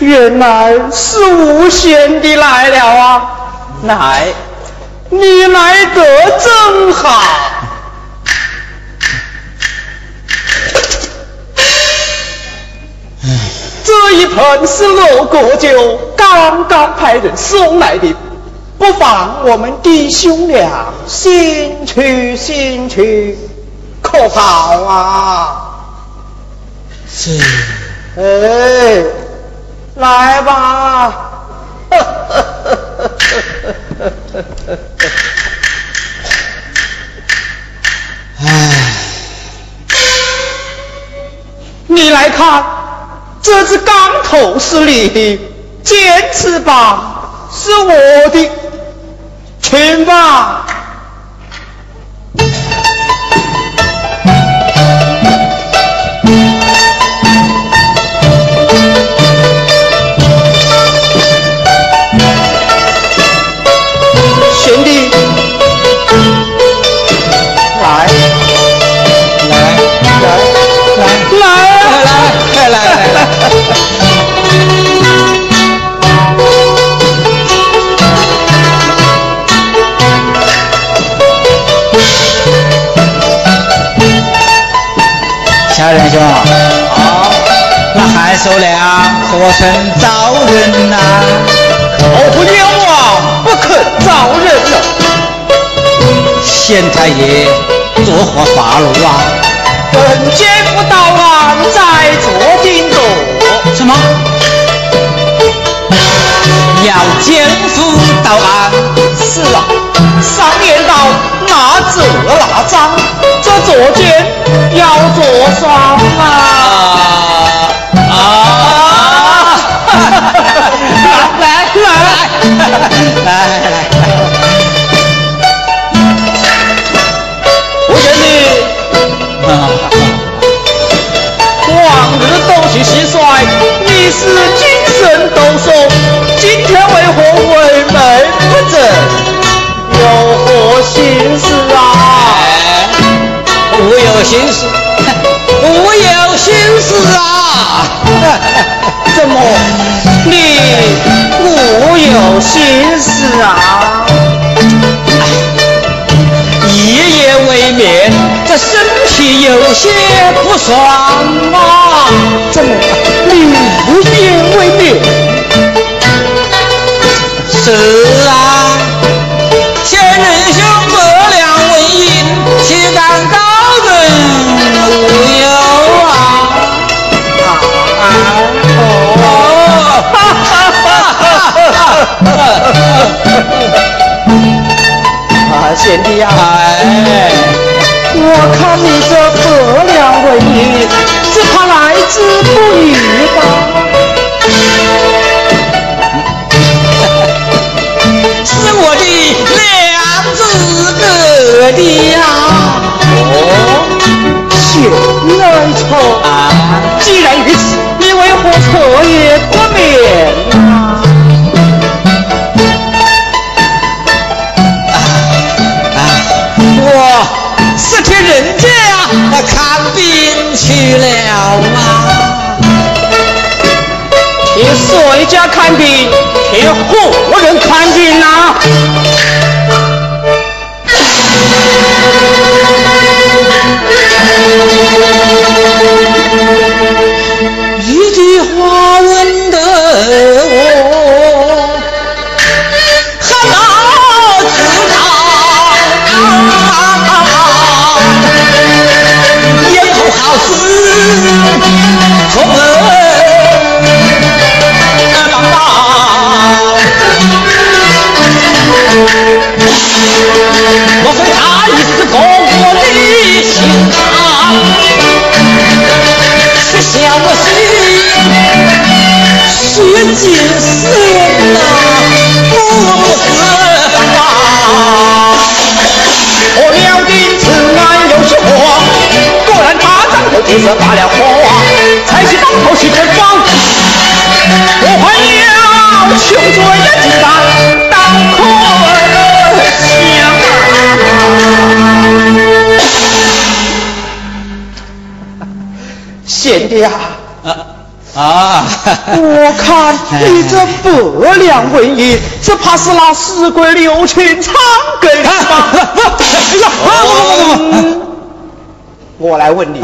原来是无限的来了啊！来，你来得正好。这一盆是罗国酒，刚刚派人送来的，不妨我们弟兄俩先去先去，可好啊？是。哎。来吧，唉，你来看，这只钢头是你的，尖翅膀是我的，请吧。小仁兄，啊，那韩寿良何曾招人呐？我不冤枉，不肯招人了。县太爷作何发怒啊？本监不到案在坐定夺。什么？要监府到案？是啊，上言道拿这拿赃，这坐监要坐双啊！啊！来来来来来来！我见你往日东西蟋蟀，你是精神抖擞，心思，我有心思啊！怎么你我有心思啊？一夜未眠，这身体有些不爽啊！怎么你不哎，我看你这不良为女，只怕来之不易吧？是我的良子哥的呀。哦，秀才错。既然如此，你为何错也？看病去了啊替谁家看病替何人看病啊。一句话问得我好到自他长头金色发了慌，才是当头去开方。我还要穷追眼睛干，当可想。贤弟啊！啊！我看你这不良文艺，只怕是那死鬼刘群唱给的吧？哎呀！嗯我来问你，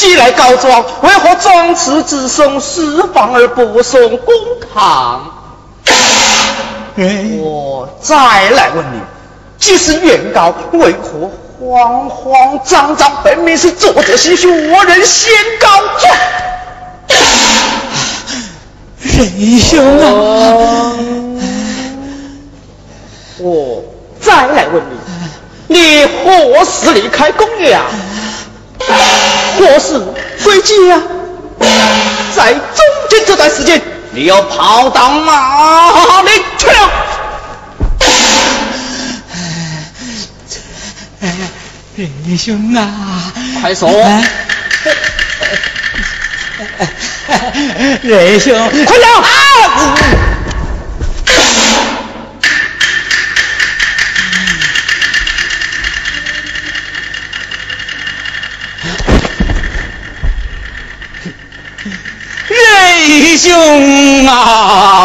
既来告状，为何装词只送私房而不送公堂？哎我再来问你，既是原告，为何慌慌张张，分明是作者心虚，我人先告状？仁兄啊！我再来问你，你何时离开公园？何时归家？在中间这段时间，你要跑到哪里去了？仁兄啊！快说！仁兄，快讲！仁兄啊！